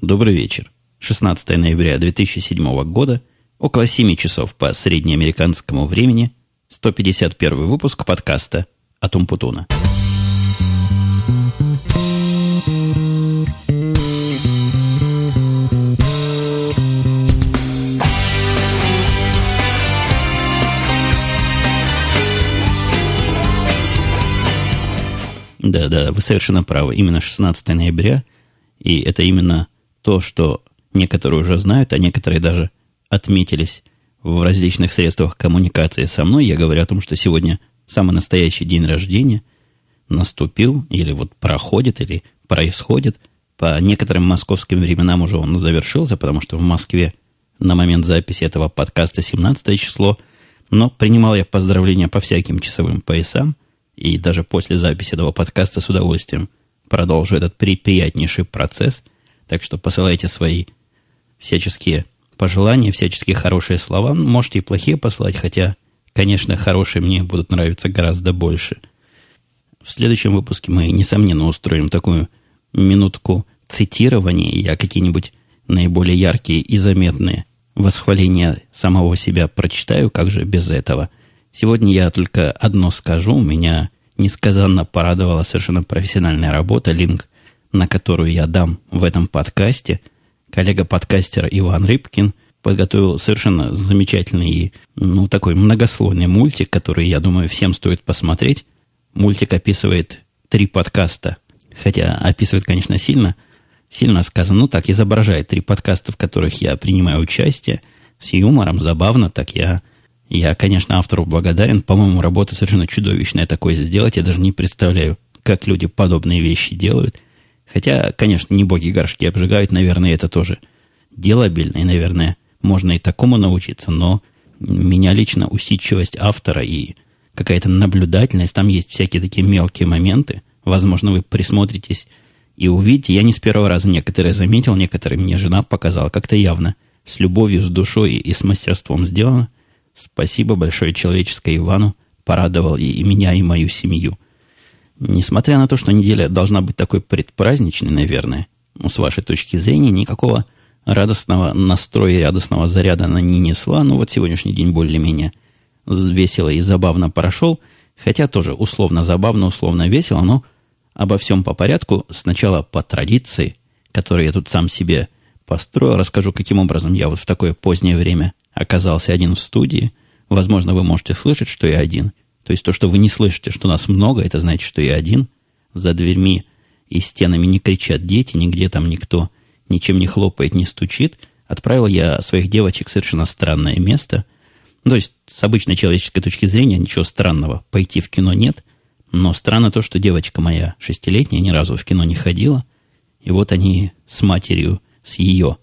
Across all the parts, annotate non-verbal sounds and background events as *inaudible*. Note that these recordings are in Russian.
Добрый вечер. 16 ноября 2007 года, около 7 часов по среднеамериканскому времени, 151 выпуск подкаста «Атум Путуна». Да, да, вы совершенно правы. Именно 16 ноября. И это именно то, что некоторые уже знают, а некоторые даже отметились в различных средствах коммуникации со мной. Я говорю о том, что сегодня самый настоящий день рождения наступил, или вот проходит, или происходит. По некоторым московским временам уже он завершился, потому что в Москве на момент записи этого подкаста 17 число. Но принимал я поздравления по всяким часовым поясам – и даже после записи этого подкаста с удовольствием продолжу этот приятнейший процесс. Так что посылайте свои всяческие пожелания, всяческие хорошие слова. Можете и плохие послать, хотя, конечно, хорошие мне будут нравиться гораздо больше. В следующем выпуске мы, несомненно, устроим такую минутку цитирования. Я какие-нибудь наиболее яркие и заметные восхваления самого себя прочитаю, как же без этого – Сегодня я только одно скажу. Меня несказанно порадовала совершенно профессиональная работа, линк на которую я дам в этом подкасте. Коллега подкастера Иван Рыбкин подготовил совершенно замечательный и ну, такой многослойный мультик, который, я думаю, всем стоит посмотреть. Мультик описывает три подкаста, хотя описывает, конечно, сильно, сильно сказано, ну так, изображает три подкаста, в которых я принимаю участие, с юмором, забавно, так я я, конечно, автору благодарен. По-моему, работа совершенно чудовищная такое сделать. Я даже не представляю, как люди подобные вещи делают. Хотя, конечно, не боги горшки обжигают. Наверное, это тоже делабельно. И, наверное, можно и такому научиться. Но меня лично усидчивость автора и какая-то наблюдательность. Там есть всякие такие мелкие моменты. Возможно, вы присмотритесь и увидите. Я не с первого раза некоторые заметил, некоторые мне жена показала. Как-то явно с любовью, с душой и с мастерством сделано. Спасибо большое человеческое Ивану. Порадовал и меня, и мою семью. Несмотря на то, что неделя должна быть такой предпраздничной, наверное, ну, с вашей точки зрения, никакого радостного настроя, радостного заряда она не несла. Ну, вот сегодняшний день более-менее весело и забавно прошел. Хотя тоже условно забавно, условно весело, но обо всем по порядку. Сначала по традиции, которую я тут сам себе построил, расскажу, каким образом я вот в такое позднее время оказался один в студии. Возможно, вы можете слышать, что я один. То есть то, что вы не слышите, что нас много, это значит, что я один. За дверьми и стенами не кричат дети, нигде там никто ничем не хлопает, не стучит. Отправил я своих девочек в совершенно странное место. То есть, с обычной человеческой точки зрения, ничего странного. Пойти в кино нет. Но странно то, что девочка моя шестилетняя ни разу в кино не ходила. И вот они с матерью, с ее,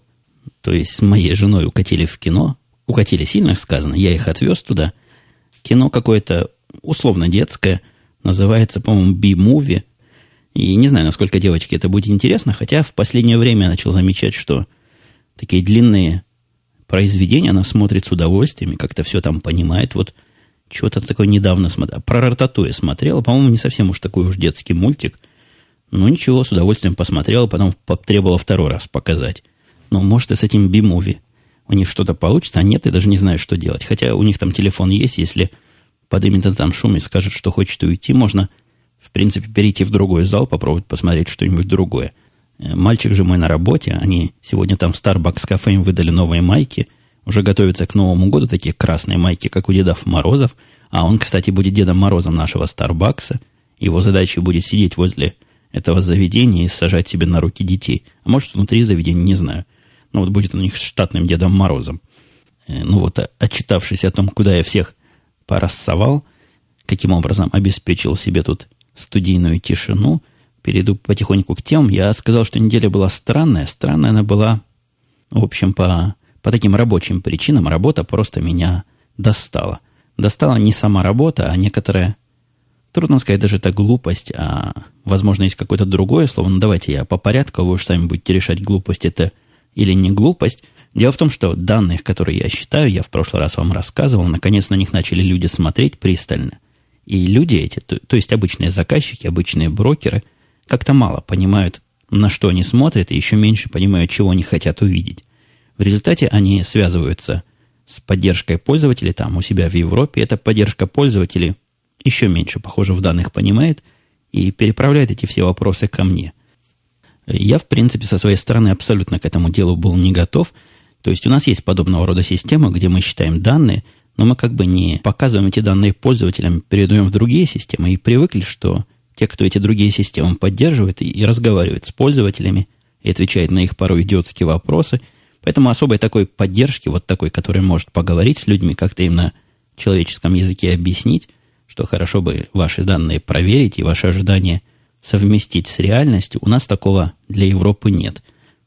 то есть с моей женой укатили в кино, укатили сильно сказано, я их отвез туда. Кино какое-то условно детское, называется, по-моему, Би-муви. И не знаю, насколько девочке это будет интересно, хотя в последнее время я начал замечать, что такие длинные произведения она смотрит с удовольствием и как-то все там понимает. Вот чего-то такое недавно смотрел. Про Рататуя смотрел, по-моему, не совсем уж такой уж детский мультик. Ну, ничего, с удовольствием посмотрел, потом потребовал второй раз показать. Ну, может, и с этим би-муви у них что-то получится, а нет, я даже не знаю, что делать. Хотя у них там телефон есть, если подымет там шум и скажет, что хочет уйти, можно, в принципе, перейти в другой зал, попробовать посмотреть что-нибудь другое. Э, мальчик же мой на работе, они сегодня там в Starbucks кафе им выдали новые майки, уже готовятся к Новому году, такие красные майки, как у Дедов Морозов, а он, кстати, будет Дедом Морозом нашего Старбакса. Его задачей будет сидеть возле этого заведения и сажать себе на руки детей. А может, внутри заведения, не знаю. Ну, вот будет у них штатным Дедом Морозом. Э, ну, вот, отчитавшись о том, куда я всех порассовал, каким образом обеспечил себе тут студийную тишину, перейду потихоньку к тем. Я сказал, что неделя была странная. Странная она была, в общем, по, по таким рабочим причинам. Работа просто меня достала. Достала не сама работа, а некоторая, трудно сказать, даже это глупость, а, возможно, есть какое-то другое слово. Ну, давайте я по порядку, вы уж сами будете решать, глупость это или не глупость. Дело в том, что данных, которые я считаю, я в прошлый раз вам рассказывал, наконец на них начали люди смотреть пристально. И люди эти, то, то есть обычные заказчики, обычные брокеры, как-то мало понимают на что они смотрят, и еще меньше понимают, чего они хотят увидеть. В результате они связываются с поддержкой пользователей там у себя в Европе. Эта поддержка пользователей еще меньше, похоже, в данных понимает и переправляет эти все вопросы ко мне. Я, в принципе, со своей стороны абсолютно к этому делу был не готов. То есть у нас есть подобного рода система, где мы считаем данные, но мы как бы не показываем эти данные пользователям, передаем в другие системы и привыкли, что те, кто эти другие системы поддерживает и, и разговаривает с пользователями, и отвечает на их порой идиотские вопросы. Поэтому особой такой поддержки, вот такой, который может поговорить с людьми, как-то им на человеческом языке объяснить, что хорошо бы ваши данные проверить и ваши ожидания совместить с реальностью, у нас такого для Европы нет.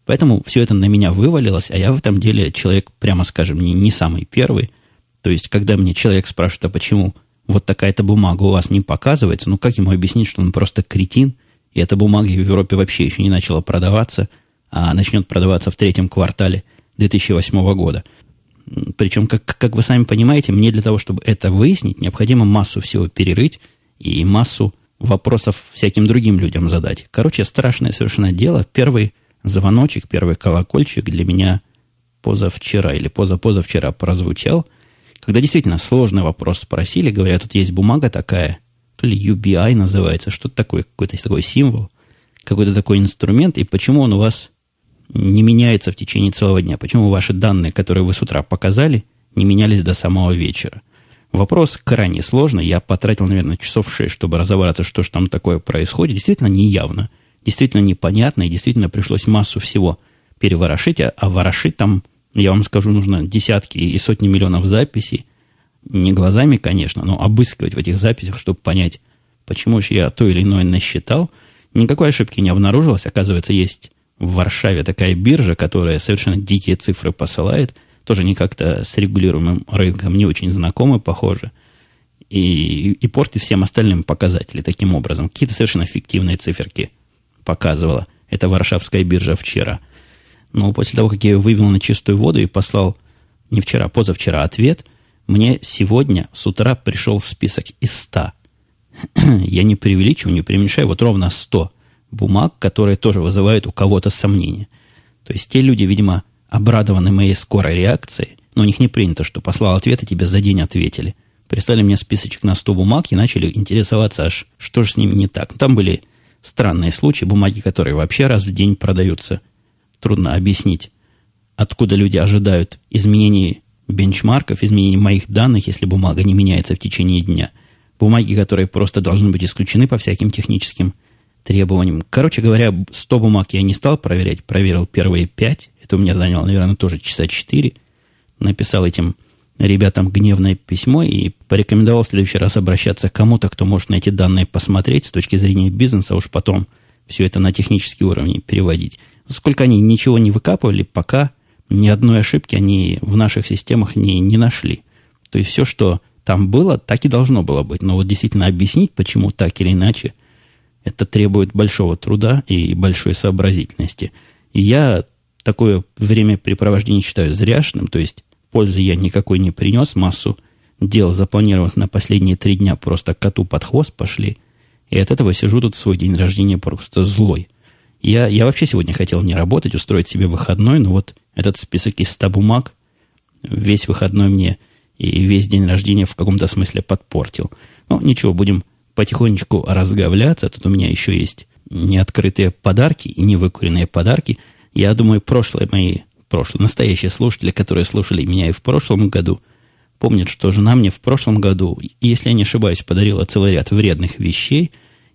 Поэтому все это на меня вывалилось, а я в этом деле человек, прямо скажем, не, не самый первый. То есть, когда мне человек спрашивает, а почему вот такая-то бумага у вас не показывается, ну как ему объяснить, что он просто кретин, и эта бумага в Европе вообще еще не начала продаваться, а начнет продаваться в третьем квартале 2008 года. Причем, как, как вы сами понимаете, мне для того, чтобы это выяснить, необходимо массу всего перерыть и массу вопросов всяким другим людям задать. Короче, страшное совершенно дело. Первый звоночек, первый колокольчик для меня позавчера или позапозавчера прозвучал – когда действительно сложный вопрос спросили, говорят, тут есть бумага такая, то ли UBI называется, что-то такое, какой-то такой символ, какой-то такой инструмент, и почему он у вас не меняется в течение целого дня? Почему ваши данные, которые вы с утра показали, не менялись до самого вечера? Вопрос крайне сложный. Я потратил, наверное, часов шесть, чтобы разобраться, что же там такое происходит. Действительно неявно, действительно непонятно, и действительно пришлось массу всего переворошить, а, а ворошить там я вам скажу, нужно десятки и сотни миллионов записей. Не глазами, конечно, но обыскивать в этих записях, чтобы понять, почему же я то или иное насчитал. Никакой ошибки не обнаружилось. Оказывается, есть в Варшаве такая биржа, которая совершенно дикие цифры посылает. Тоже не как-то с регулируемым рынком не очень знакомы, похоже. И, и портит всем остальным показатели таким образом. Какие-то совершенно фиктивные циферки показывала эта варшавская биржа вчера – но после того, как я ее вывел на чистую воду и послал не вчера, позавчера ответ, мне сегодня с утра пришел список из 100. я не преувеличиваю, не преуменьшаю, вот ровно 100 бумаг, которые тоже вызывают у кого-то сомнения. То есть те люди, видимо, обрадованы моей скорой реакцией, но у них не принято, что послал ответ, и тебе за день ответили. Прислали мне списочек на 100 бумаг и начали интересоваться, аж что же с ними не так. Там были странные случаи, бумаги, которые вообще раз в день продаются трудно объяснить, откуда люди ожидают изменений бенчмарков, изменений моих данных, если бумага не меняется в течение дня. Бумаги, которые просто должны быть исключены по всяким техническим требованиям. Короче говоря, 100 бумаг я не стал проверять, проверил первые 5. Это у меня заняло, наверное, тоже часа 4. Написал этим ребятам гневное письмо и порекомендовал в следующий раз обращаться к кому-то, кто может на эти данные посмотреть с точки зрения бизнеса, а уж потом все это на технический уровень переводить. Сколько они ничего не выкапывали, пока ни одной ошибки они в наших системах не, не нашли. То есть все, что там было, так и должно было быть. Но вот действительно объяснить, почему так или иначе, это требует большого труда и большой сообразительности. И я такое времяпрепровождение считаю зряшным, то есть пользы я никакой не принес, массу дел, запланированных на последние три дня, просто коту под хвост пошли. И от этого сижу тут в свой день рождения просто злой. Я, я вообще сегодня хотел не работать, устроить себе выходной, но вот этот список из 100 бумаг весь выходной мне и весь день рождения в каком-то смысле подпортил. Ну, ничего, будем потихонечку разговляться. Тут у меня еще есть неоткрытые подарки и невыкуренные подарки. Я думаю, прошлые мои, прошлые, настоящие слушатели, которые слушали меня и в прошлом году, помнят, что жена мне в прошлом году, если я не ошибаюсь, подарила целый ряд вредных вещей.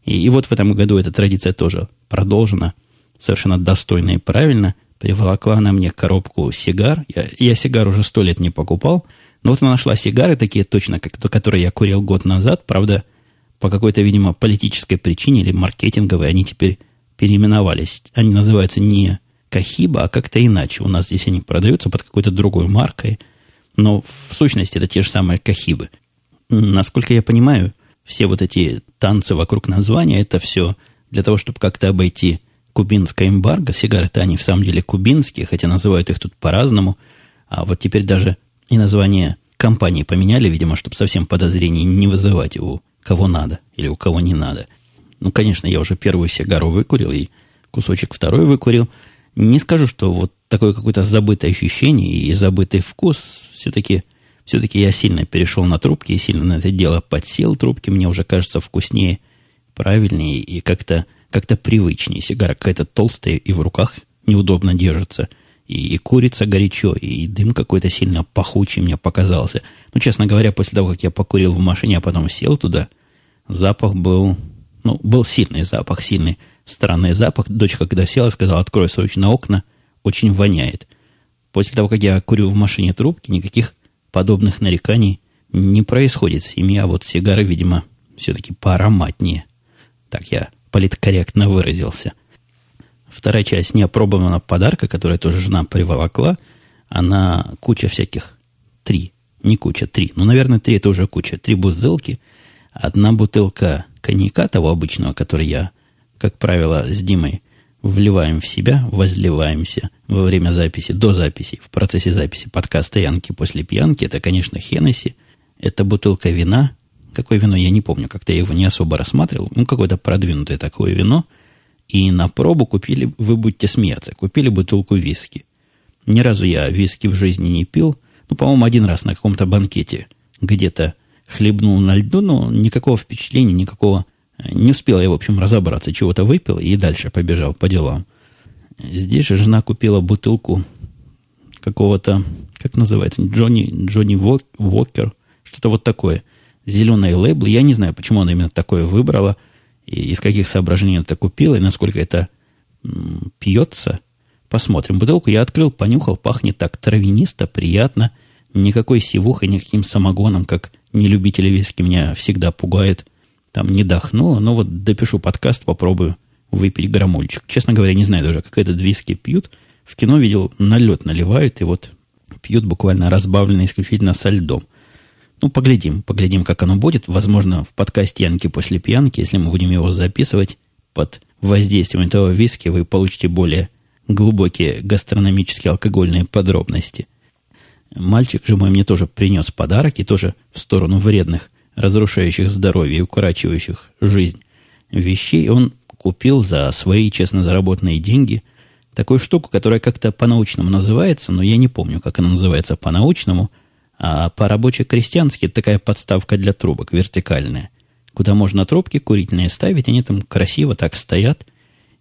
И, и вот в этом году эта традиция тоже продолжена совершенно достойно и правильно. Приволокла она мне коробку сигар. Я, я сигар уже сто лет не покупал. Но вот она нашла сигары такие точно, как, которые я курил год назад. Правда, по какой-то, видимо, политической причине или маркетинговой они теперь переименовались. Они называются не Кахиба, а как-то иначе. У нас здесь они продаются под какой-то другой маркой. Но в сущности это те же самые Кахибы. Насколько я понимаю, все вот эти танцы вокруг названия, это все для того, чтобы как-то обойти кубинское эмбарго. Сигары-то они в самом деле кубинские, хотя называют их тут по-разному. А вот теперь даже и название компании поменяли, видимо, чтобы совсем подозрений не вызывать у кого надо или у кого не надо. Ну, конечно, я уже первую сигару выкурил, и кусочек второй выкурил. Не скажу, что вот такое какое-то забытое ощущение и забытый вкус. Все-таки все-таки я сильно перешел на трубки и сильно на это дело подсел. Трубки мне уже кажется вкуснее, правильнее и как-то как привычнее. Сигара какая-то толстая и в руках неудобно держится. И, и курица горячо, и дым какой-то сильно пахучий мне показался. Ну, честно говоря, после того, как я покурил в машине, а потом сел туда, запах был... Ну, был сильный запах, сильный странный запах. Дочка, когда села, сказала, открой срочно окна, очень воняет. После того, как я курю в машине трубки, никаких подобных нареканий не происходит в семье, а вот сигары, видимо, все-таки поароматнее. Так я политкорректно выразился. Вторая часть неопробованного подарка, которую тоже жена приволокла, она куча всяких, три, не куча, три, ну, наверное, три это уже куча, три бутылки, одна бутылка коньяка того обычного, который я, как правило, с Димой вливаем в себя, возливаемся во время записи, до записи, в процессе записи подкаста «Янки после пьянки». Это, конечно, Хеннесси. Это бутылка вина. Какое вино, я не помню, как-то я его не особо рассматривал. Ну, какое-то продвинутое такое вино. И на пробу купили, вы будете смеяться, купили бутылку виски. Ни разу я виски в жизни не пил. Ну, по-моему, один раз на каком-то банкете где-то хлебнул на льду, но никакого впечатления, никакого не успел я, в общем, разобраться, чего-то выпил и дальше побежал по делам. Здесь же жена купила бутылку какого-то, как называется, Джонни, Джонни Вокер, что-то вот такое. Зеленый лейбл. Я не знаю, почему она именно такое выбрала, и из каких соображений она это купила, и насколько это пьется. Посмотрим. Бутылку я открыл, понюхал, пахнет так травянисто, приятно. Никакой сивухой, никаким самогоном, как нелюбители виски меня всегда пугают там не дохнуло, но вот допишу подкаст, попробую выпить граммульчик. Честно говоря, не знаю даже, как этот виски пьют. В кино видел, налет наливают, и вот пьют буквально разбавленно исключительно со льдом. Ну, поглядим, поглядим, как оно будет. Возможно, в подкасте «Янки после пьянки», если мы будем его записывать под воздействием этого виски, вы получите более глубокие гастрономические алкогольные подробности. Мальчик же мой мне тоже принес подарок и тоже в сторону вредных разрушающих здоровье и укорачивающих жизнь вещей, он купил за свои честно заработанные деньги такую штуку, которая как-то по-научному называется, но я не помню, как она называется по-научному, а по-рабоче-крестьянски такая подставка для трубок, вертикальная, куда можно трубки курительные ставить, они там красиво так стоят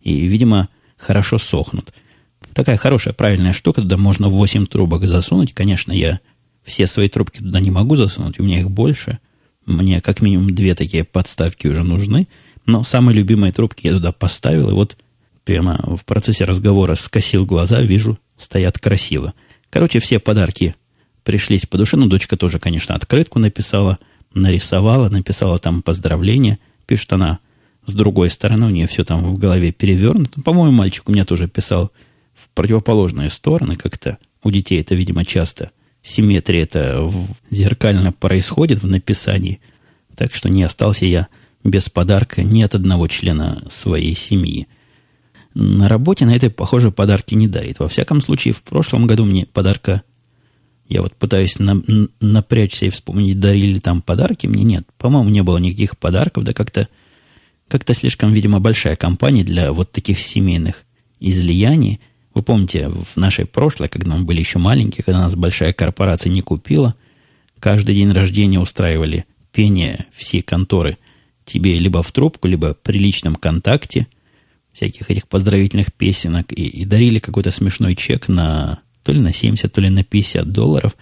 и, видимо, хорошо сохнут. Такая хорошая, правильная штука, туда можно 8 трубок засунуть. Конечно, я все свои трубки туда не могу засунуть, у меня их больше – мне как минимум две такие подставки уже нужны. Но самые любимые трубки я туда поставил, и вот прямо в процессе разговора скосил глаза, вижу, стоят красиво. Короче, все подарки пришлись по душе. Ну, дочка тоже, конечно, открытку написала, нарисовала, написала там поздравления. Пишет она с другой стороны, у нее все там в голове перевернуто. По-моему, мальчик у меня тоже писал в противоположные стороны как-то. У детей это, видимо, часто симметрия это зеркально происходит в написании. Так что не остался я без подарка ни от одного члена своей семьи. На работе на этой, похоже, подарки не дарит. Во всяком случае, в прошлом году мне подарка... Я вот пытаюсь на, напрячься и вспомнить, дарили там подарки. Мне нет. По-моему, не было никаких подарков. Да как-то как-то слишком, видимо, большая компания для вот таких семейных излияний. Вы помните, в нашей прошлой, когда мы были еще маленькие, когда нас большая корпорация не купила, каждый день рождения устраивали пение все конторы тебе либо в трубку, либо при личном контакте всяких этих поздравительных песенок и, и дарили какой-то смешной чек на то ли на 70, то ли на 50 долларов.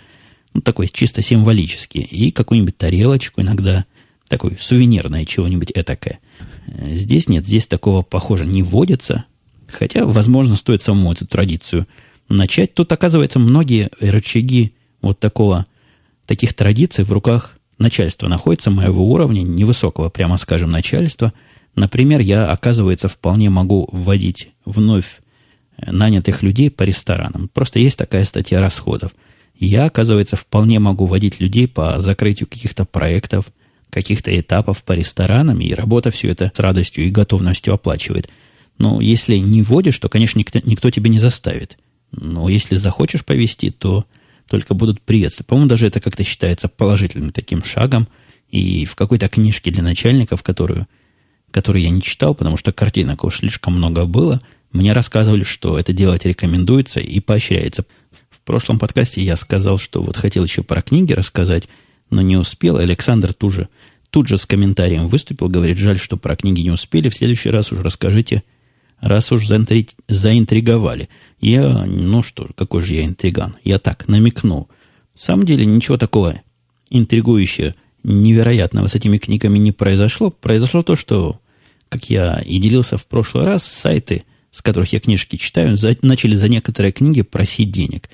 Ну, такой чисто символический. И какую-нибудь тарелочку иногда, такой сувенирное чего-нибудь этакое. Здесь нет, здесь такого, похоже, не вводится. Хотя, возможно, стоит самому эту традицию начать. Тут, оказывается, многие рычаги вот такого, таких традиций в руках начальства находятся моего уровня, невысокого, прямо скажем, начальства. Например, я, оказывается, вполне могу вводить вновь нанятых людей по ресторанам. Просто есть такая статья расходов. Я, оказывается, вполне могу вводить людей по закрытию каких-то проектов, каких-то этапов по ресторанам, и работа все это с радостью и готовностью оплачивает – но если не вводишь, то, конечно, никто, никто тебя не заставит. Но если захочешь повести, то только будут приветствовать. По-моему, даже это как-то считается положительным таким шагом. И в какой-то книжке для начальников, которую, которую я не читал, потому что картинок уж слишком много было, Мне рассказывали, что это делать рекомендуется и поощряется. В прошлом подкасте я сказал, что вот хотел еще про книги рассказать, но не успел. Александр тут же, тут же с комментарием выступил, говорит, жаль, что про книги не успели. В следующий раз уже расскажите, раз уж заинтри... заинтриговали. Я, ну что, какой же я интриган? Я так, намекнул. В самом деле ничего такого интригующего, невероятного с этими книгами не произошло. Произошло то, что, как я и делился в прошлый раз, сайты, с которых я книжки читаю, за, начали за некоторые книги просить денег.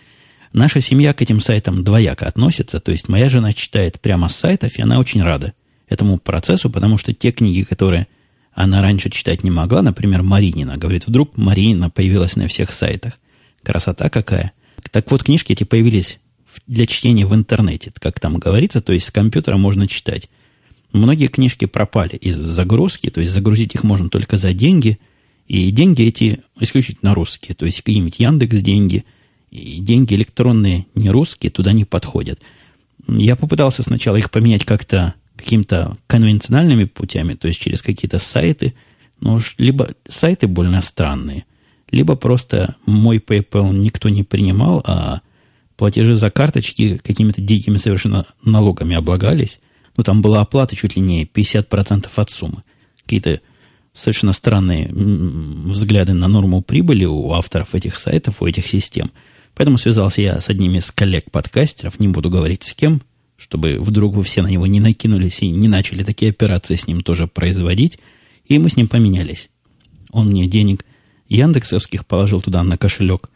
Наша семья к этим сайтам двояко относится, то есть моя жена читает прямо с сайтов, и она очень рада этому процессу, потому что те книги, которые она раньше читать не могла, например, Маринина, говорит, вдруг Маринина появилась на всех сайтах. Красота какая. Так вот, книжки эти появились для чтения в интернете, как там говорится, то есть с компьютера можно читать. Многие книжки пропали из загрузки, то есть загрузить их можно только за деньги, и деньги эти исключительно русские, то есть какие-нибудь Яндекс деньги, и деньги электронные не русские, туда не подходят. Я попытался сначала их поменять как-то какими-то конвенциональными путями, то есть через какие-то сайты, но уж либо сайты больно странные, либо просто мой PayPal никто не принимал, а платежи за карточки какими-то дикими совершенно налогами облагались. Ну, там была оплата чуть ли не 50% от суммы. Какие-то совершенно странные взгляды на норму прибыли у авторов этих сайтов, у этих систем. Поэтому связался я с одним из коллег-подкастеров, не буду говорить с кем, чтобы вдруг вы все на него не накинулись и не начали такие операции с ним тоже производить. И мы с ним поменялись. Он мне денег яндексовских положил туда на кошелек,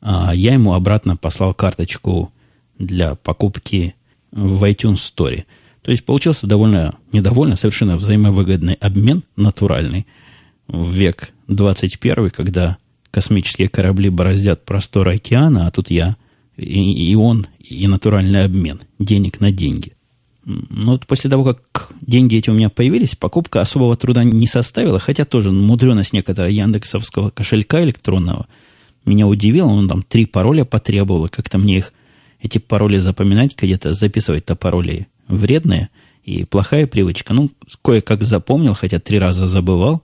а я ему обратно послал карточку для покупки в iTunes Store. То есть получился довольно, недовольно, совершенно взаимовыгодный обмен, натуральный, в век 21, когда космические корабли бороздят просторы океана, а тут я и, и он, и натуральный обмен, денег на деньги. Но вот после того, как деньги эти у меня появились, покупка особого труда не составила, хотя тоже мудреность некоторая яндексовского кошелька электронного меня удивила. Он там три пароля потребовал, как-то мне их, эти пароли запоминать, где-то записывать-то пароли вредные и плохая привычка. Ну, кое-как запомнил, хотя три раза забывал.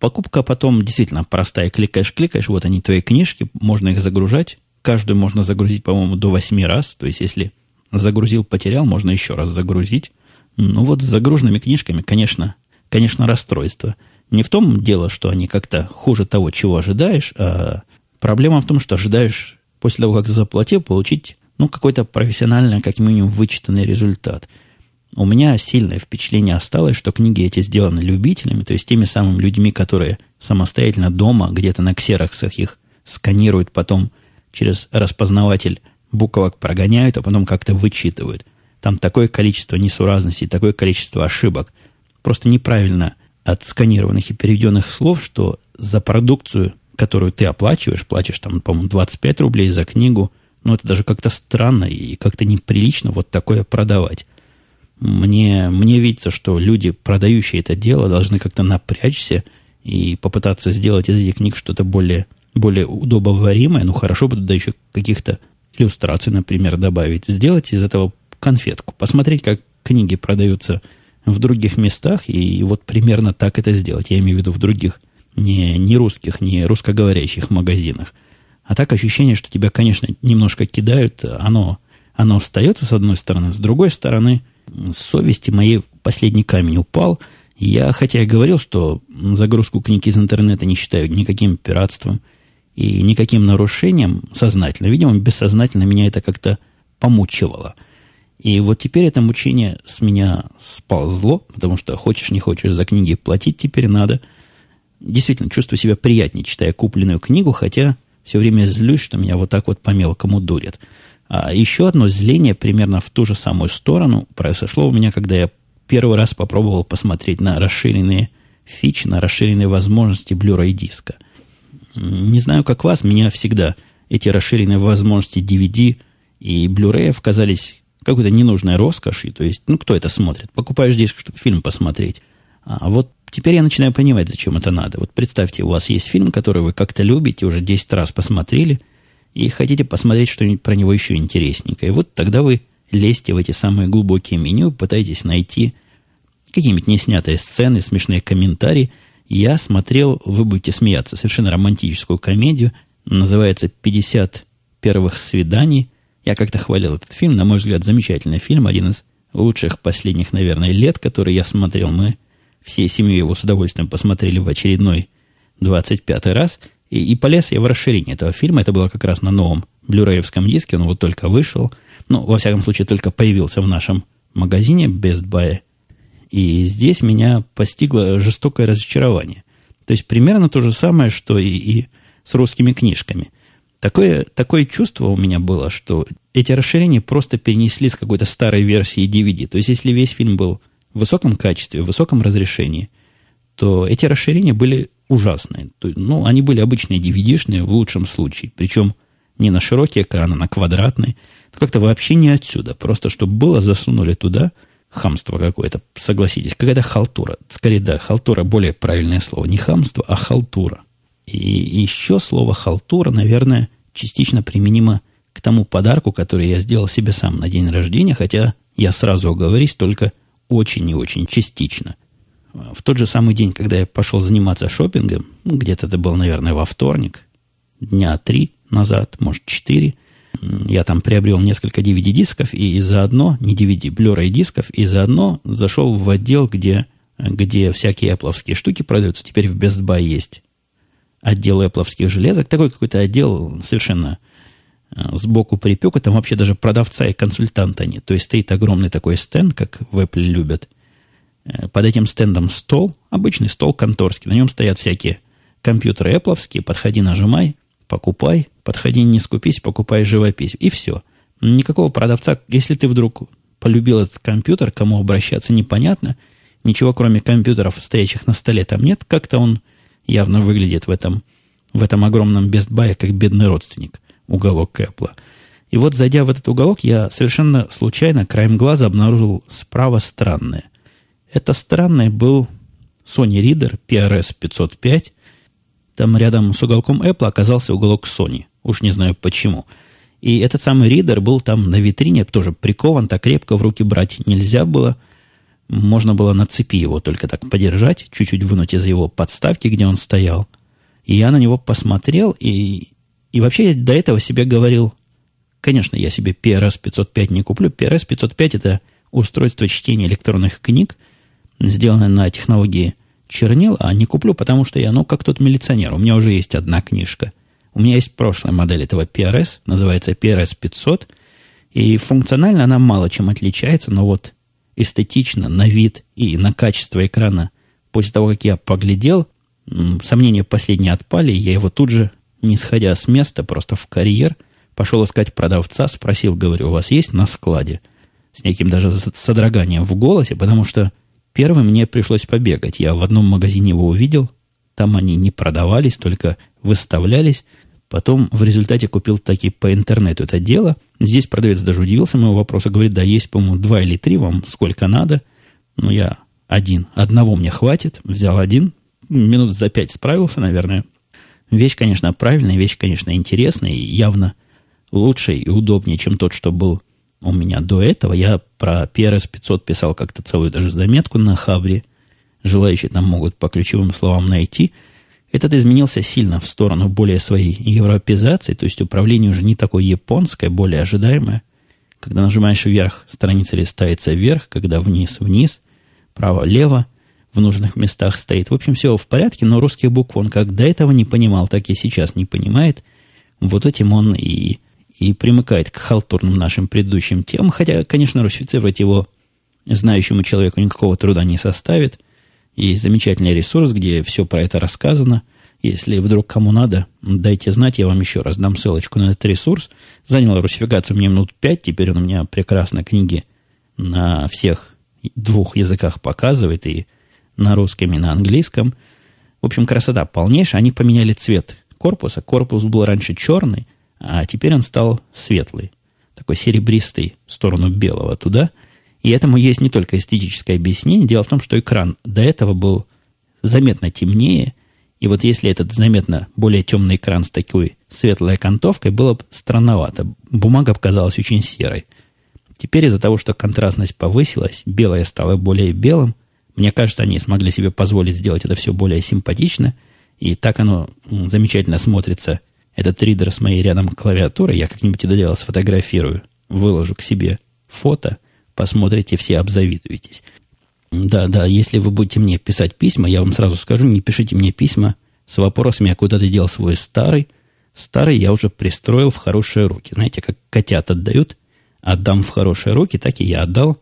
Покупка потом действительно простая. Кликаешь, кликаешь, вот они, твои книжки, можно их загружать Каждую можно загрузить, по-моему, до 8 раз. То есть, если загрузил, потерял, можно еще раз загрузить. Ну вот с загруженными книжками, конечно, конечно, расстройство. Не в том дело, что они как-то хуже того, чего ожидаешь, а проблема в том, что ожидаешь после того, как заплатил, получить ну, какой-то профессиональный, как минимум, вычитанный результат. У меня сильное впечатление осталось, что книги эти сделаны любителями, то есть теми самыми людьми, которые самостоятельно дома, где-то на ксероксах их сканируют, потом через распознаватель буквок прогоняют, а потом как-то вычитывают. Там такое количество несуразностей, такое количество ошибок, просто неправильно отсканированных и переведенных слов, что за продукцию, которую ты оплачиваешь, платишь там, по-моему, 25 рублей за книгу, ну, это даже как-то странно и как-то неприлично вот такое продавать. Мне, мне видится, что люди, продающие это дело, должны как-то напрячься и попытаться сделать из этих книг что-то более более удобоваримое, ну хорошо бы туда еще каких-то иллюстраций, например, добавить, сделать из этого конфетку, посмотреть, как книги продаются в других местах, и вот примерно так это сделать. Я имею в виду в других, не, не русских, не русскоговорящих магазинах. А так ощущение, что тебя, конечно, немножко кидают, оно, оно остается с одной стороны, с другой стороны, совести моей последний камень упал. Я, хотя и говорил, что загрузку книг из интернета не считаю никаким пиратством – и никаким нарушением сознательно. Видимо, бессознательно меня это как-то помучивало. И вот теперь это мучение с меня сползло, потому что хочешь не хочешь за книги платить теперь надо. Действительно, чувствую себя приятнее, читая купленную книгу, хотя все время злюсь, что меня вот так вот по мелкому дурят. А еще одно зление примерно в ту же самую сторону произошло у меня, когда я первый раз попробовал посмотреть на расширенные фичи, на расширенные возможности Blu-ray диска – не знаю, как вас, меня всегда эти расширенные возможности DVD и Blu-ray казались какой-то ненужной роскошью. То есть, ну, кто это смотрит? Покупаешь диск, чтобы фильм посмотреть. А вот теперь я начинаю понимать, зачем это надо. Вот представьте, у вас есть фильм, который вы как-то любите, уже 10 раз посмотрели, и хотите посмотреть что-нибудь про него еще интересненькое. И вот тогда вы лезьте в эти самые глубокие меню, пытаетесь найти какие-нибудь неснятые сцены, смешные комментарии – Я смотрел, вы будете смеяться, совершенно романтическую комедию. Называется «50 первых свиданий». Я как-то хвалил этот фильм. На мой взгляд, замечательный фильм. Один из лучших последних, наверное, лет, который я смотрел. Мы всей семьей его с удовольствием посмотрели в очередной 25 раз. И, и полез я в расширение этого фильма. Это было как раз на новом блюреевском диске. Он вот только вышел. Ну, во всяком случае, только появился в нашем магазине Best Buy. И здесь меня постигло жестокое разочарование. То есть примерно то же самое, что и, и с русскими книжками. Такое, такое чувство у меня было, что эти расширения просто перенесли с какой-то старой версии DVD. То есть если весь фильм был в высоком качестве, в высоком разрешении, то эти расширения были ужасные. Ну, они были обычные DVD-шные в лучшем случае. Причем не на широкий экран, а на квадратный. Как-то вообще не отсюда. Просто чтобы было, засунули туда хамство какое-то. Согласитесь, какая-то халтура. Скорее, да, халтура более правильное слово. Не хамство, а халтура. И еще слово халтура, наверное, частично применимо к тому подарку, который я сделал себе сам на день рождения, хотя я сразу оговорюсь, только очень и очень частично. В тот же самый день, когда я пошел заниматься шопингом, ну, где-то это был, наверное, во вторник, дня три назад, может, четыре, я там приобрел несколько DVD-дисков и заодно, не DVD, Blu-ray дисков, и заодно зашел в отдел, где, где всякие Apple штуки продаются. Теперь в Best Buy есть отдел Apple железок. Такой какой-то отдел совершенно э, сбоку припека. Там вообще даже продавца и консультанта нет. То есть стоит огромный такой стенд, как в Apple любят. Э, под этим стендом стол, обычный стол конторский. На нем стоят всякие компьютеры Apple. Подходи, нажимай, покупай. Подходи, не скупись, покупай живопись. И все. Никакого продавца, если ты вдруг полюбил этот компьютер, кому обращаться непонятно, ничего кроме компьютеров, стоящих на столе, там нет, как-то он явно выглядит в этом, в этом огромном Buy как бедный родственник, уголок Apple. И вот, зайдя в этот уголок, я совершенно случайно, краем глаза, обнаружил справа странное. Это странное был Sony Reader PRS 505. Там рядом с уголком Apple оказался уголок Sony. Уж не знаю почему. И этот самый ридер был там на витрине, тоже прикован, так крепко в руки брать нельзя было – можно было на цепи его только так подержать, чуть-чуть вынуть из его подставки, где он стоял. И я на него посмотрел, и, и вообще я до этого себе говорил, конечно, я себе PRS 505 не куплю. PRS 505 это устройство чтения электронных книг, сделанное на технологии чернил, а не куплю, потому что я, ну, как тот милиционер, у меня уже есть одна книжка. У меня есть прошлая модель этого PRS, называется PRS 500, и функционально она мало чем отличается, но вот эстетично, на вид и на качество экрана. После того, как я поглядел, сомнения последние отпали, я его тут же, не сходя с места, просто в карьер, пошел искать продавца, спросил, говорю, у вас есть на складе? С неким даже содроганием в голосе, потому что первым мне пришлось побегать. Я в одном магазине его увидел, там они не продавались, только выставлялись. Потом в результате купил таки по интернету это дело. Здесь продавец даже удивился моего вопроса. Говорит, да, есть, по-моему, два или три, вам сколько надо. Ну, я один. Одного мне хватит. Взял один. Минут за пять справился, наверное. Вещь, конечно, правильная, вещь, конечно, интересная и явно лучше и удобнее, чем тот, что был у меня до этого. Я про PRS 500 писал как-то целую даже заметку на Хабре. Желающие там могут по ключевым словам найти – этот изменился сильно в сторону более своей европеизации, то есть управление уже не такое японское, более ожидаемое. Когда нажимаешь вверх, страница листается вверх, когда вниз, вниз, право-лево, в нужных местах стоит. В общем, все в порядке, но русских букв он как до этого не понимал, так и сейчас не понимает. Вот этим он и, и примыкает к халтурным нашим предыдущим темам, хотя, конечно, русифицировать его знающему человеку никакого труда не составит – есть замечательный ресурс, где все про это рассказано. Если вдруг кому надо, дайте знать, я вам еще раз дам ссылочку на этот ресурс. Занял русификацию мне минут пять, теперь он у меня прекрасно книги на всех двух языках показывает, и на русском, и на английском. В общем, красота полнейшая. Они поменяли цвет корпуса. Корпус был раньше черный, а теперь он стал светлый. Такой серебристый в сторону белого туда – и этому есть не только эстетическое объяснение. Дело в том, что экран до этого был заметно темнее. И вот если этот заметно более темный экран с такой светлой окантовкой, было бы странновато. Бумага показалась очень серой. Теперь из-за того, что контрастность повысилась, белое стало более белым, Мне кажется, они смогли себе позволить сделать это все более симпатично, и так оно замечательно смотрится. Этот ридер с моей рядом клавиатурой, я как-нибудь это дело сфотографирую, выложу к себе фото, посмотрите, все обзавидуетесь. Да, да, если вы будете мне писать письма, я вам сразу скажу, не пишите мне письма с вопросами, а куда ты дел свой старый. Старый я уже пристроил в хорошие руки. Знаете, как котят отдают, отдам в хорошие руки, так и я отдал,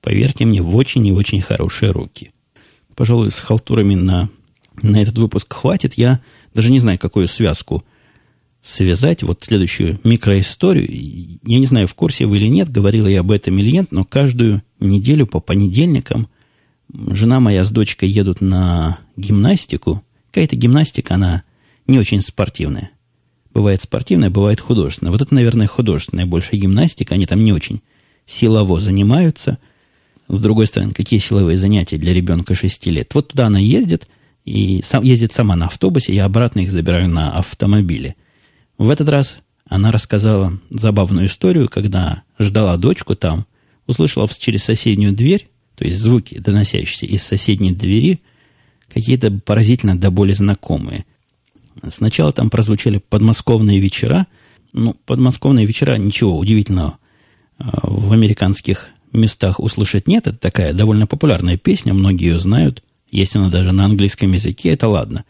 поверьте мне, в очень и очень хорошие руки. Пожалуй, с халтурами на, на этот выпуск хватит. Я даже не знаю, какую связку связать. Вот следующую микроисторию. Я не знаю, в курсе вы или нет, говорила я об этом или нет, но каждую неделю по понедельникам – жена моя с дочкой едут на гимнастику. Какая-то гимнастика, она не очень спортивная. Бывает спортивная, бывает художественная. Вот это, наверное, художественная больше гимнастика. Они там не очень силово занимаются. С другой стороны, какие силовые занятия для ребенка 6 лет? Вот туда она ездит, и сам, ездит сама на автобусе, я обратно их забираю на автомобиле. В этот раз она рассказала забавную историю, когда ждала дочку там, услышала через соседнюю дверь то есть звуки, доносящиеся из соседней двери, какие-то поразительно до боли знакомые. Сначала там прозвучали подмосковные вечера. Ну, подмосковные вечера, ничего удивительного а, в американских местах услышать нет. Это такая довольно популярная песня, многие ее знают. Есть она даже на английском языке, это ладно.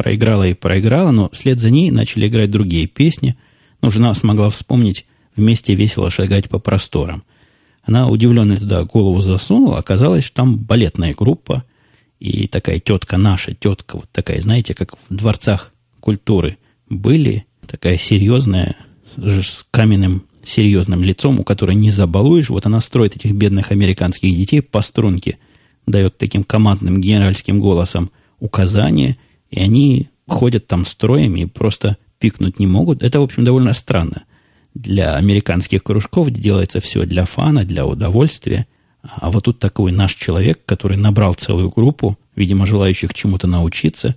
Проиграла и проиграла, но вслед за ней начали играть другие песни. Но жена смогла вспомнить «Вместе весело шагать по просторам». Она удивленно туда голову засунула. Оказалось, что там балетная группа. И такая тетка наша, тетка, вот такая, знаете, как в дворцах культуры были, такая серьезная, с каменным серьезным лицом, у которой не забалуешь. Вот она строит этих бедных американских детей по струнке, дает таким командным генеральским голосом указания, и они ходят там строями и просто пикнуть не могут. Это, в общем, довольно странно для американских кружков, делается все для фана, для удовольствия. А вот тут такой наш человек, который набрал целую группу, видимо, желающих чему-то научиться,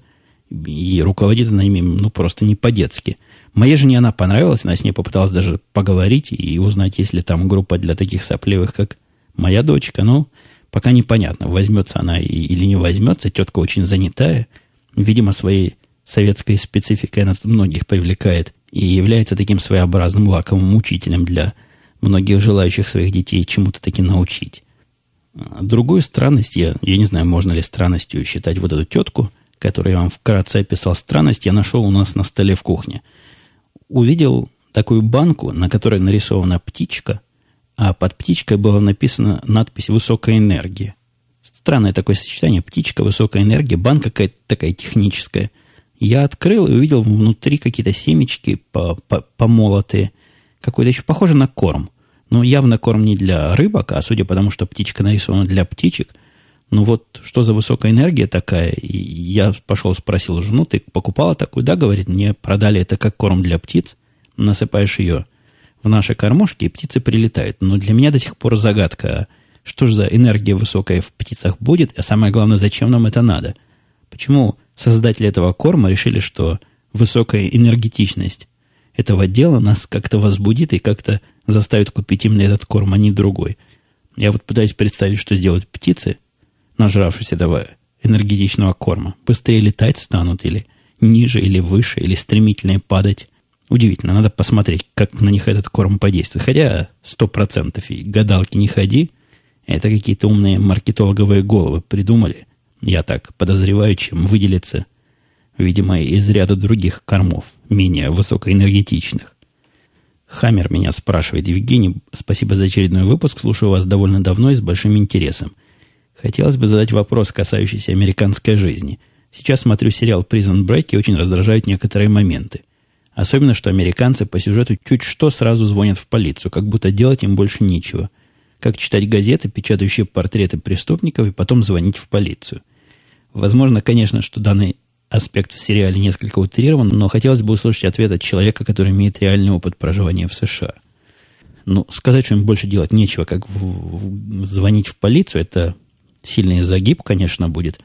и руководит она ими, ну, просто не по-детски. Моей жене она понравилась, она с ней попыталась даже поговорить и узнать, есть ли там группа для таких сопливых, как моя дочка. Ну, пока непонятно, возьмется она или не возьмется. Тетка очень занятая. Видимо, своей советской спецификой она многих привлекает и является таким своеобразным лаковым учителем для многих желающих своих детей чему-то таки научить. Другую странность, я, я не знаю, можно ли странностью считать вот эту тетку, которую я вам вкратце описал странность, я нашел у нас на столе в кухне. Увидел такую банку, на которой нарисована птичка, а под птичкой была написана надпись «Высокая энергия». Странное такое сочетание. Птичка, высокая энергия, банка какая-то такая техническая – я открыл и увидел внутри какие-то семечки помолотые. Какой-то еще похоже на корм. Но явно корм не для рыбок, а судя по тому, что птичка нарисована для птичек. Ну вот, что за высокая энергия такая? И я пошел спросил жену, ты покупала такую? Да, говорит, мне продали это как корм для птиц. Насыпаешь ее в наши кормушки, и птицы прилетают. Но для меня до сих пор загадка, что же за энергия высокая в птицах будет, а самое главное, зачем нам это надо? Почему создатели этого корма решили, что высокая энергетичность этого дела нас как-то возбудит и как-то заставит купить именно этот корм, а не другой. Я вот пытаюсь представить, что сделают птицы, нажравшись этого энергетичного корма. Быстрее летать станут или ниже, или выше, или стремительнее падать. Удивительно, надо посмотреть, как на них этот корм подействует. Хотя сто процентов и гадалки не ходи. Это какие-то умные маркетологовые головы придумали – я так подозреваю, чем выделится, видимо, из ряда других кормов, менее высокоэнергетичных. Хаммер меня спрашивает. Евгений, спасибо за очередной выпуск. Слушаю вас довольно давно и с большим интересом. Хотелось бы задать вопрос, касающийся американской жизни. Сейчас смотрю сериал Prison Break и очень раздражают некоторые моменты. Особенно, что американцы по сюжету чуть что сразу звонят в полицию, как будто делать им больше нечего. Как читать газеты, печатающие портреты преступников, и потом звонить в полицию – Возможно, конечно, что данный аспект в сериале несколько утрирован, но хотелось бы услышать ответ от человека, который имеет реальный опыт проживания в США. Ну, сказать, что им больше делать нечего, как в, в, звонить в полицию, это сильный загиб, конечно, будет.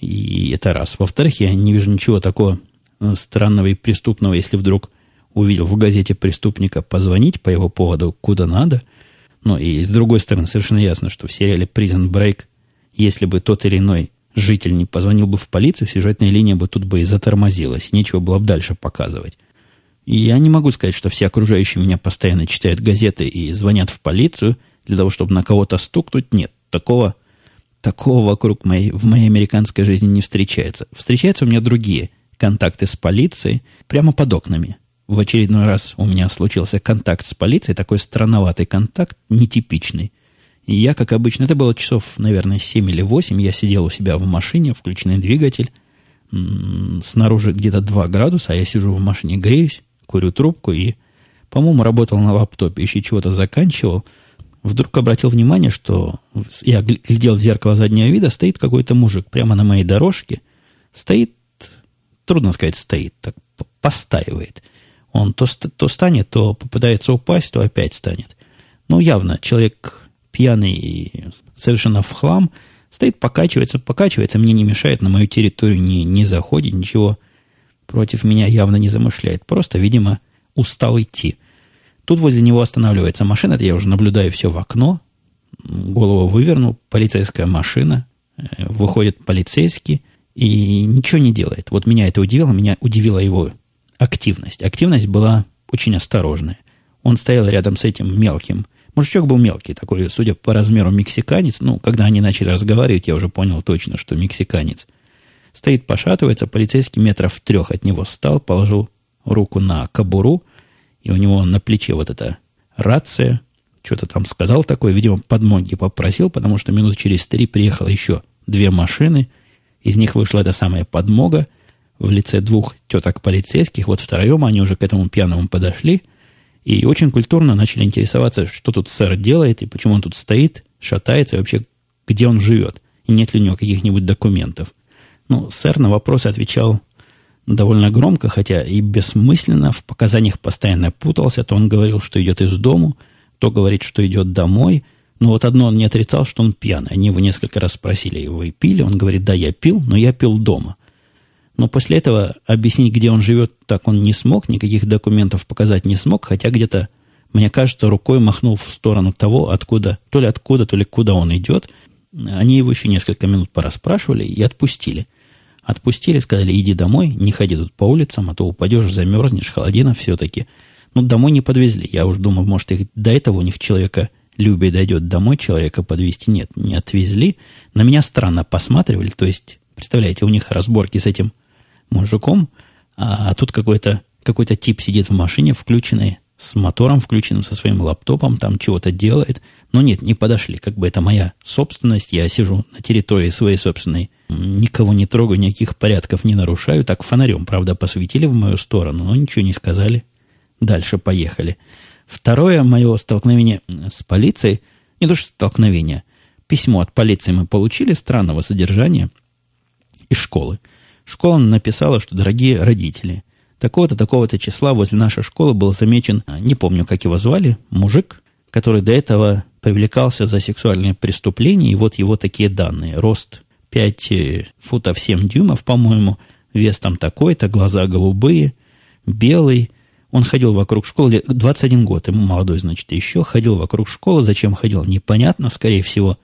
И это раз. Во-вторых, я не вижу ничего такого э, странного и преступного, если вдруг увидел в газете преступника позвонить по его поводу куда надо. Ну, и с другой стороны, совершенно ясно, что в сериале Prison Break если бы тот или иной житель не позвонил бы в полицию, сюжетная линия бы тут бы и затормозилась, нечего было бы дальше показывать. И я не могу сказать, что все окружающие меня постоянно читают газеты и звонят в полицию для того, чтобы на кого-то стукнуть. Нет, такого, такого вокруг моей, в моей американской жизни не встречается. Встречаются у меня другие контакты с полицией прямо под окнами. В очередной раз у меня случился контакт с полицией, такой странноватый контакт, нетипичный. И я, как обычно, это было часов, наверное, 7 или 8, я сидел у себя в машине, включенный двигатель, снаружи где-то 2 градуса, а я сижу в машине, греюсь, курю трубку и, по-моему, работал на лаптопе, еще чего-то заканчивал. Вдруг обратил внимание, что я глядел в зеркало заднего вида, стоит какой-то мужик прямо на моей дорожке. Стоит, трудно сказать, стоит, так постаивает. Он то, то станет, то попытается упасть, то опять станет. Ну, явно, человек пьяный и совершенно в хлам, стоит, покачивается, покачивается, мне не мешает, на мою территорию не, не заходит, ничего против меня явно не замышляет. Просто, видимо, устал идти. Тут возле него останавливается машина, это я уже наблюдаю все в окно, голову вывернул, полицейская машина, э, выходит полицейский и ничего не делает. Вот меня это удивило, меня удивила его активность. Активность была очень осторожная. Он стоял рядом с этим мелким Мужичок был мелкий, такой, судя по размеру, мексиканец. Ну, когда они начали разговаривать, я уже понял точно, что мексиканец. Стоит, пошатывается, полицейский метров в трех от него встал, положил руку на кобуру, и у него на плече вот эта рация, что-то там сказал такое, видимо, подмоги попросил, потому что минут через три приехало еще две машины, из них вышла эта самая подмога в лице двух теток полицейских, вот втроем они уже к этому пьяному подошли – и очень культурно начали интересоваться, что тут сэр делает, и почему он тут стоит, шатается, и вообще, где он живет, и нет ли у него каких-нибудь документов. Ну, сэр на вопросы отвечал довольно громко, хотя и бессмысленно, в показаниях постоянно путался, то он говорил, что идет из дому, то говорит, что идет домой, но вот одно он не отрицал, что он пьяный. Они его несколько раз спросили, вы пили? Он говорит, да, я пил, но я пил дома. Но после этого объяснить, где он живет, так он не смог, никаких документов показать не смог, хотя где-то, мне кажется, рукой махнул в сторону того, откуда, то ли откуда, то ли куда он идет. Они его еще несколько минут пораспрашивали и отпустили. Отпустили, сказали, иди домой, не ходи тут по улицам, а то упадешь, замерзнешь, холодина все-таки. Ну, домой не подвезли. Я уж думаю, может, их до этого у них человека любит дойдет домой, человека подвести нет, не отвезли. На меня странно посматривали, то есть, представляете, у них разборки с этим мужиком, а, тут какой-то какой тип сидит в машине, включенной, с мотором включенным, со своим лаптопом, там чего-то делает. Но нет, не подошли. Как бы это моя собственность, я сижу на территории своей собственной, никого не трогаю, никаких порядков не нарушаю. Так фонарем, правда, посветили в мою сторону, но ничего не сказали. Дальше поехали. Второе мое столкновение с полицией, не то что столкновение, письмо от полиции мы получили странного содержания из школы. Школа написала, что дорогие родители, такого-то, такого-то числа возле нашей школы был замечен, а, не помню, как его звали, мужик, который до этого привлекался за сексуальные преступления, и вот его такие данные. Рост 5 э, футов 7 дюймов, по-моему, вес там такой-то, глаза голубые, белый. Он ходил вокруг школы, 21 год, ему молодой, значит, еще ходил вокруг школы. Зачем ходил, непонятно, скорее всего,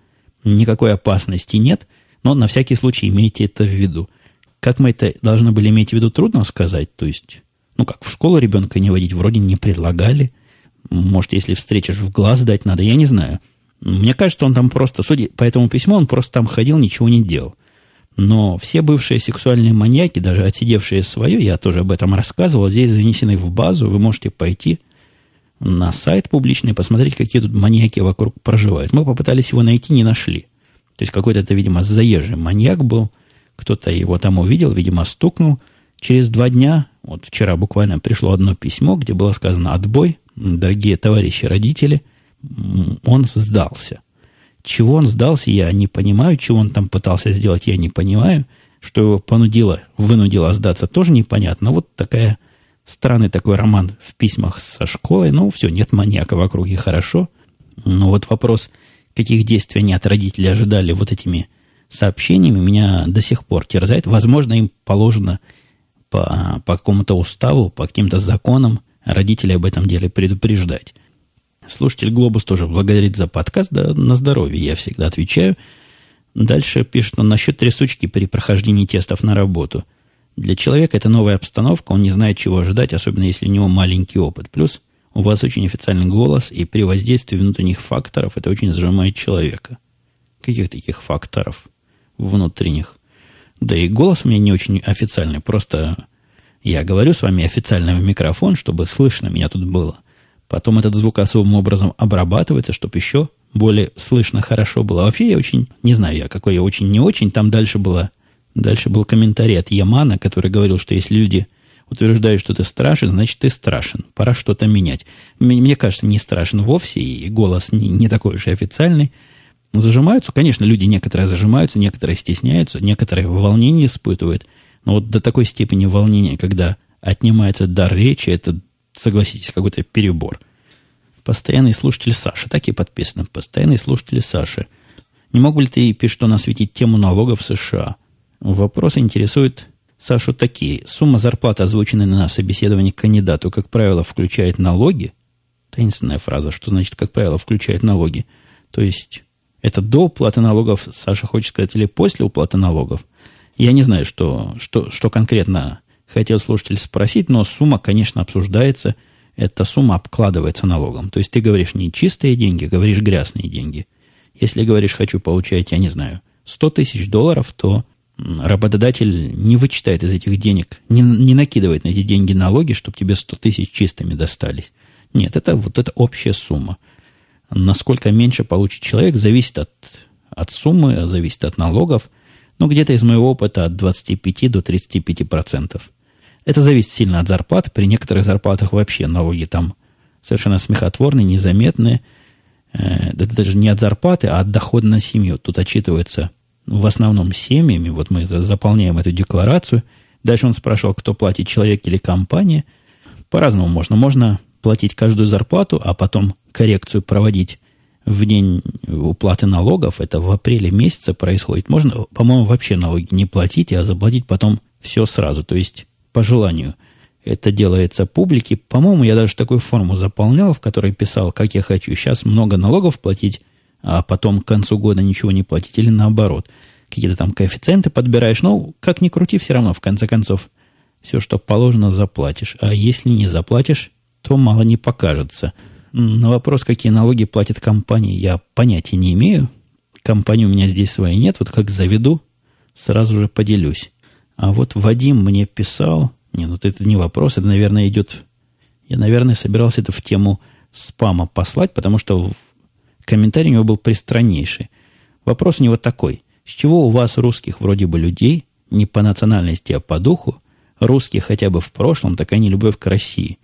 никакой опасности нет, но на всякий случай имейте это в виду. Как мы это должны были иметь в виду, трудно сказать. То есть, ну как, в школу ребенка не водить вроде не предлагали. Может, если встретишь, в глаз дать надо, я не знаю. Мне кажется, он там просто, судя по этому письму, он просто там ходил, ничего не делал. Но все бывшие сексуальные маньяки, даже отсидевшие свое, я тоже об этом рассказывал, здесь занесены в базу, вы можете пойти на сайт публичный, посмотреть, какие тут маньяки вокруг проживают. Мы попытались его найти, не нашли. То есть какой-то это, видимо, заезжий маньяк был – кто-то его там увидел, видимо, стукнул. Через два дня, вот вчера буквально пришло одно письмо, где было сказано «Отбой, дорогие товарищи родители, он сдался». Чего он сдался, я не понимаю. Чего он там пытался сделать, я не понимаю. Что его понудило, вынудило сдаться, тоже непонятно. Вот такая странный такой роман в письмах со школой. Ну, все, нет маньяка вокруг, и хорошо. Но вот вопрос, каких действий они от родителей ожидали вот этими сообщениями меня до сих пор терзает. Возможно, им положено по, по какому-то уставу, по каким-то законам родителей об этом деле предупреждать. Слушатель Глобус тоже благодарит за подкаст, да на здоровье, я всегда отвечаю. Дальше пишет он насчет трясучки при прохождении тестов на работу. Для человека это новая обстановка, он не знает, чего ожидать, особенно если у него маленький опыт. Плюс у вас очень официальный голос, и при воздействии внутренних факторов это очень сжимает человека. Каких таких факторов внутренних? Да и голос у меня не очень официальный, просто я говорю с вами официально в микрофон, чтобы слышно меня тут было. Потом этот звук особым образом обрабатывается, чтобы еще более слышно хорошо было. А вообще я очень, не знаю я, какой я очень не очень. Там дальше было, дальше был комментарий от Ямана, который говорил, что если люди утверждают, что ты страшен, значит ты страшен. Пора что-то менять. Мне кажется, не страшен вовсе, и голос не, не такой уж и официальный. Зажимаются, конечно, люди некоторые зажимаются, некоторые стесняются, некоторые волнение испытывают. Но вот до такой степени волнения, когда отнимается дар речи, это, согласитесь, какой-то перебор. Постоянный слушатель Саши, так и подписано. Постоянный слушатель Саши. Не мог бы ли ты, пишет он, осветить тему налогов США? Вопрос интересует Сашу такие. Сумма зарплаты, озвученная на собеседовании к кандидату, как правило, включает налоги. Таинственная фраза, что значит, как правило, включает налоги. То есть, это до уплаты налогов, Саша хочет сказать, или после уплаты налогов. Я не знаю, что, что, что конкретно хотел слушатель спросить, но сумма, конечно, обсуждается – эта сумма обкладывается налогом. То есть ты говоришь не чистые деньги, говоришь грязные деньги. Если говоришь, хочу получать, я не знаю, 100 тысяч долларов, то работодатель не вычитает из этих денег, не, не накидывает на эти деньги налоги, чтобы тебе 100 тысяч чистыми достались. Нет, это вот эта общая сумма. Насколько меньше получит человек, зависит от, от суммы, зависит от налогов. Ну, где-то из моего опыта от 25 до 35 процентов. Это зависит сильно от зарплаты. При некоторых зарплатах вообще налоги там совершенно смехотворные, незаметные. Э, это даже не от зарплаты, а от дохода на семью. Тут отчитывается в основном семьями. Вот мы заполняем эту декларацию. Дальше он спрашивал, кто платит, человек или компания. По-разному можно. Можно платить каждую зарплату, а потом коррекцию проводить в день уплаты налогов. Это в апреле месяце происходит. Можно, по-моему, вообще налоги не платить, а заплатить потом все сразу. То есть по желанию. Это делается публике. По-моему, я даже такую форму заполнял, в которой писал, как я хочу. Сейчас много налогов платить, а потом к концу года ничего не платить. Или наоборот. Какие-то там коэффициенты подбираешь. Ну, как ни крути, все равно, в конце концов, все, что положено, заплатишь. А если не заплатишь, то мало не покажется. На вопрос, какие налоги платят компании, я понятия не имею. Компании у меня здесь своей нет. Вот как заведу, сразу же поделюсь. А вот Вадим мне писал, не, ну это не вопрос, это, наверное, идет... Я, наверное, собирался это в тему спама послать, потому что комментарий у него был пристраннейший. Вопрос у него такой. С чего у вас, русских вроде бы людей, не по национальности, а по духу, русские хотя бы в прошлом, такая нелюбовь к России?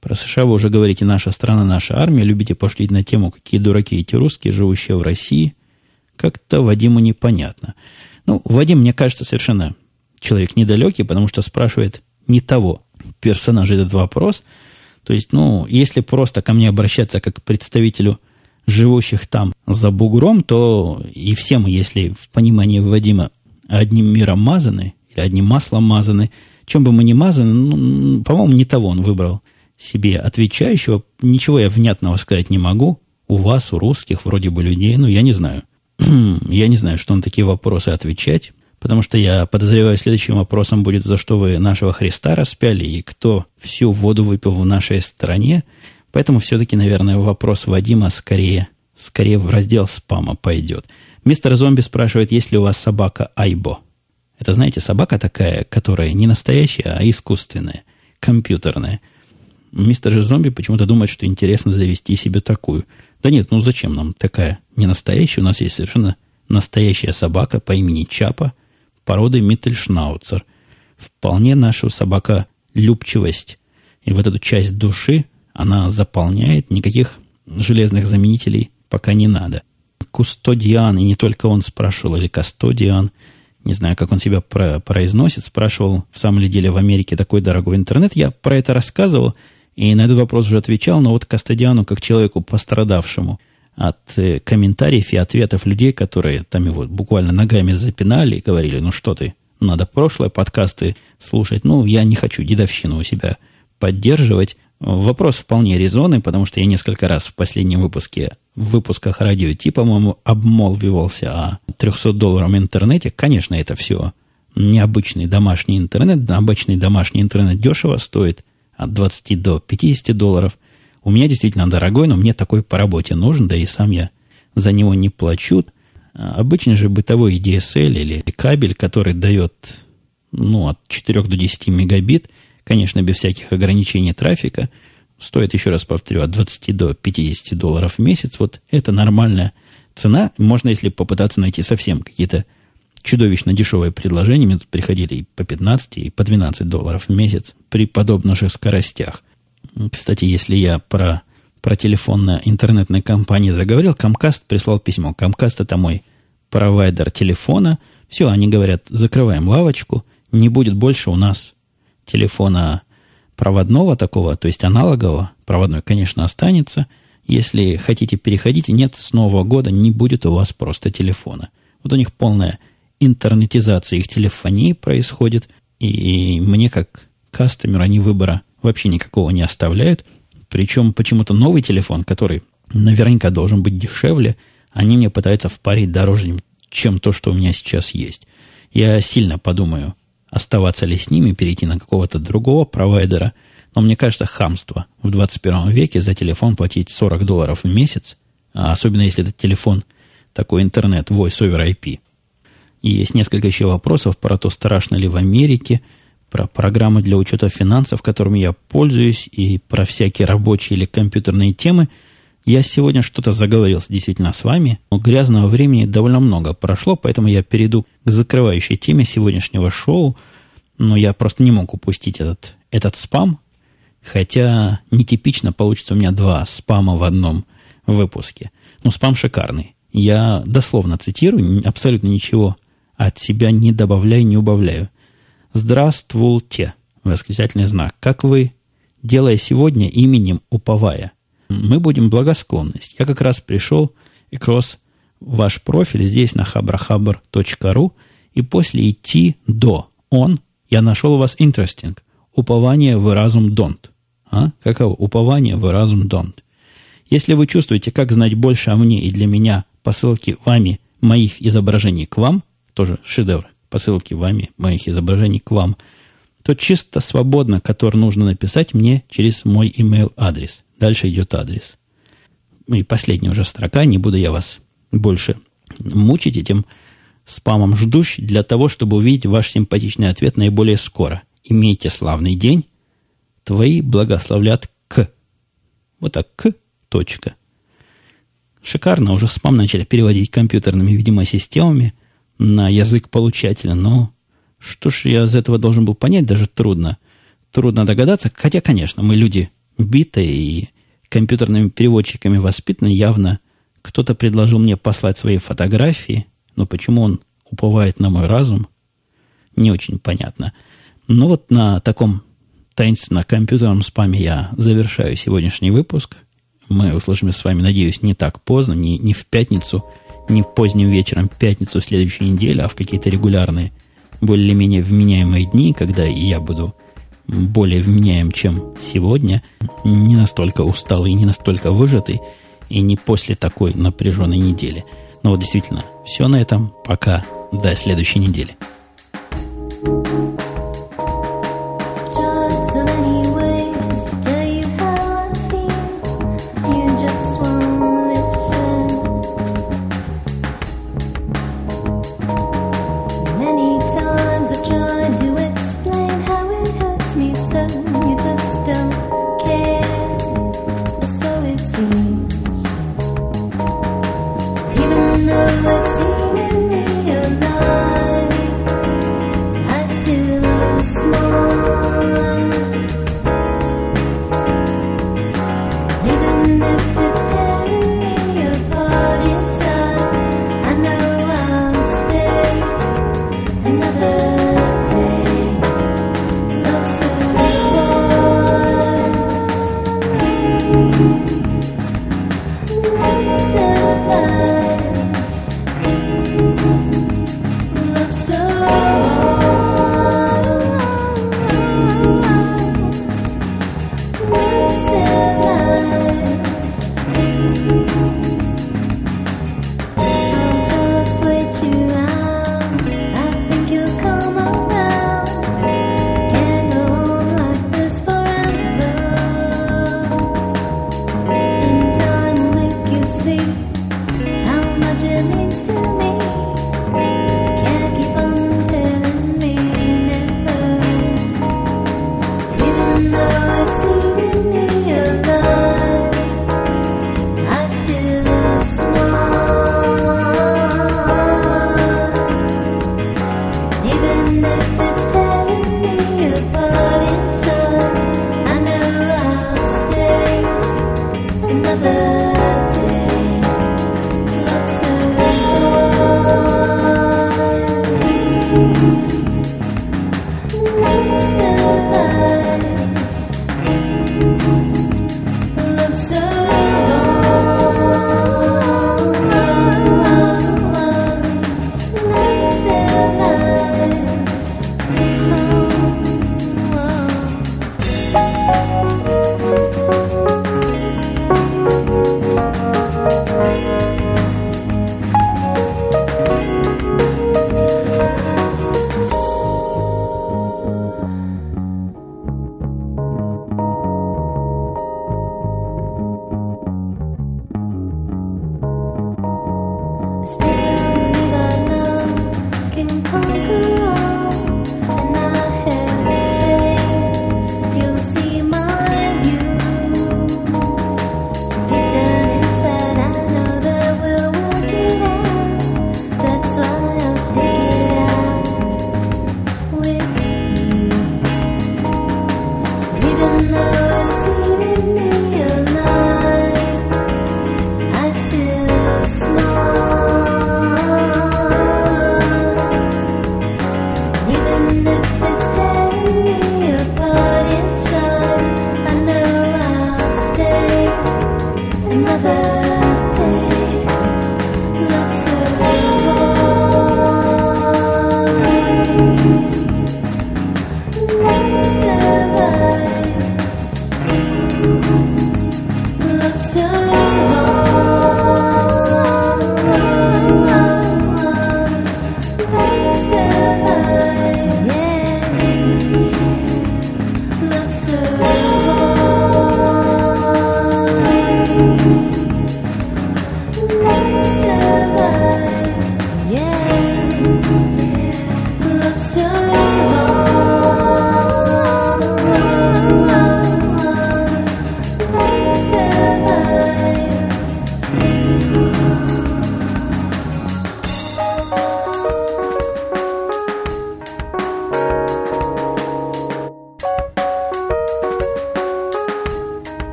Про США вы уже говорите, наша страна, наша армия, любите пошутить на тему, какие дураки эти русские, живущие в России. Как-то Вадиму непонятно. Ну, Вадим, мне кажется, совершенно человек недалекий, потому что спрашивает не того персонажа этот вопрос. То есть, ну, если просто ко мне обращаться как к представителю живущих там за бугром, то и все мы, если в понимании Вадима одним миром мазаны, или одним маслом мазаны, чем бы мы ни мазаны, ну, по-моему, не того он выбрал себе отвечающего. Ничего я внятного сказать не могу. У вас, у русских, вроде бы людей, ну, я не знаю. *clears throat* я не знаю, что на такие вопросы отвечать. Потому что я подозреваю, следующим вопросом будет, за что вы нашего Христа распяли и кто всю воду выпил в нашей стране. Поэтому все-таки, наверное, вопрос Вадима скорее, скорее в раздел спама пойдет. Мистер Зомби спрашивает, есть ли у вас собака Айбо. Это, знаете, собака такая, которая не настоящая, а искусственная, компьютерная. Мистер же зомби почему-то думает, что интересно завести себе такую. Да нет, ну зачем нам такая не настоящая? У нас есть совершенно настоящая собака по имени Чапа, породы Миттельшнауцер. Вполне нашу собака любчивость и вот эту часть души она заполняет, никаких железных заменителей пока не надо. Кустодиан, и не только он спрашивал, или Кастодиан, не знаю, как он себя про произносит, спрашивал, в самом деле в Америке такой дорогой интернет. Я про это рассказывал, и на этот вопрос уже отвечал, но вот Кастодиану, как человеку пострадавшему – от э, комментариев и ответов людей, которые там его буквально ногами запинали и говорили, ну что ты, надо прошлые подкасты слушать. Ну, я не хочу дедовщину у себя поддерживать. Вопрос вполне резонный, потому что я несколько раз в последнем выпуске, в выпусках радио Ти, по-моему, обмолвивался о 300 долларов интернете. Конечно, это все необычный домашний интернет. Обычный домашний интернет дешево стоит от 20 до 50 долларов. У меня действительно дорогой, но мне такой по работе нужен, да и сам я за него не плачу. А обычный же бытовой DSL или кабель, который дает ну, от 4 до 10 мегабит, конечно, без всяких ограничений трафика, стоит, еще раз повторю, от 20 до 50 долларов в месяц. Вот это нормальная цена. Можно, если попытаться найти совсем какие-то чудовищно дешевые предложения. Мне тут приходили и по 15, и по 12 долларов в месяц при подобных скоростях. Кстати, если я про, про телефонно-интернетные компании заговорил, Comcast прислал письмо. Comcast это мой провайдер телефона. Все, они говорят, закрываем лавочку, не будет больше у нас телефона проводного такого, то есть аналогового. Проводной, конечно, останется. Если хотите переходить, нет, с Нового года не будет у вас просто телефона. Вот у них полная интернетизация их телефонии происходит, и мне как кастомеру они выбора вообще никакого не оставляют. Причем почему-то новый телефон, который наверняка должен быть дешевле, они мне пытаются впарить дороже, чем то, что у меня сейчас есть. Я сильно подумаю, оставаться ли с ними, перейти на какого-то другого провайдера. Но мне кажется, хамство в 21 веке за телефон платить 40 долларов в месяц, а особенно если этот телефон такой интернет, voice over IP. И есть несколько еще вопросов про то, страшно ли в Америке, про программы для учета финансов, которыми я пользуюсь, и про всякие рабочие или компьютерные темы – я сегодня что-то заговорился действительно с вами. Но грязного времени довольно много прошло, поэтому я перейду к закрывающей теме сегодняшнего шоу. Но я просто не мог упустить этот, этот спам. Хотя нетипично получится у меня два спама в одном выпуске. Ну, спам шикарный. Я дословно цитирую, абсолютно ничего от себя не добавляю, не убавляю. Здравствуйте! Восклицательный знак. Как вы, делая сегодня именем уповая – мы будем благосклонность. Я как раз пришел и кросс ваш профиль здесь на habrahabr.ru и после идти до он я нашел у вас interesting. Упование в разум don't. А? Каково? Упование в разум don't. Если вы чувствуете, как знать больше о мне и для меня посылки вами моих изображений к вам, тоже шедевр, посылки вами моих изображений к вам, то чисто свободно, который нужно написать мне через мой email адрес – Дальше идет адрес. И последняя уже строка, не буду я вас больше мучить этим спамом ждущий для того, чтобы увидеть ваш симпатичный ответ наиболее скоро. Имейте славный день. Твои благословлят к. Вот так, к, точка. Шикарно, уже спам начали переводить компьютерными, видимо, системами на язык получателя. Но что ж я из этого должен был понять, даже трудно. Трудно догадаться. Хотя, конечно, мы люди битые и компьютерными переводчиками воспитаны, явно кто-то предложил мне послать свои фотографии, но почему он уповает на мой разум, не очень понятно. Ну вот на таком таинственно компьютерном спаме я завершаю сегодняшний выпуск. Мы услышимся с вами, надеюсь, не так поздно, не, не в пятницу, не в поздним вечером пятницу следующей недели, а в какие-то регулярные, более-менее вменяемые дни, когда я буду более вменяем, чем сегодня, не настолько усталый, не настолько выжатый, и не после такой напряженной недели. Но вот действительно, все на этом. Пока. До следующей недели.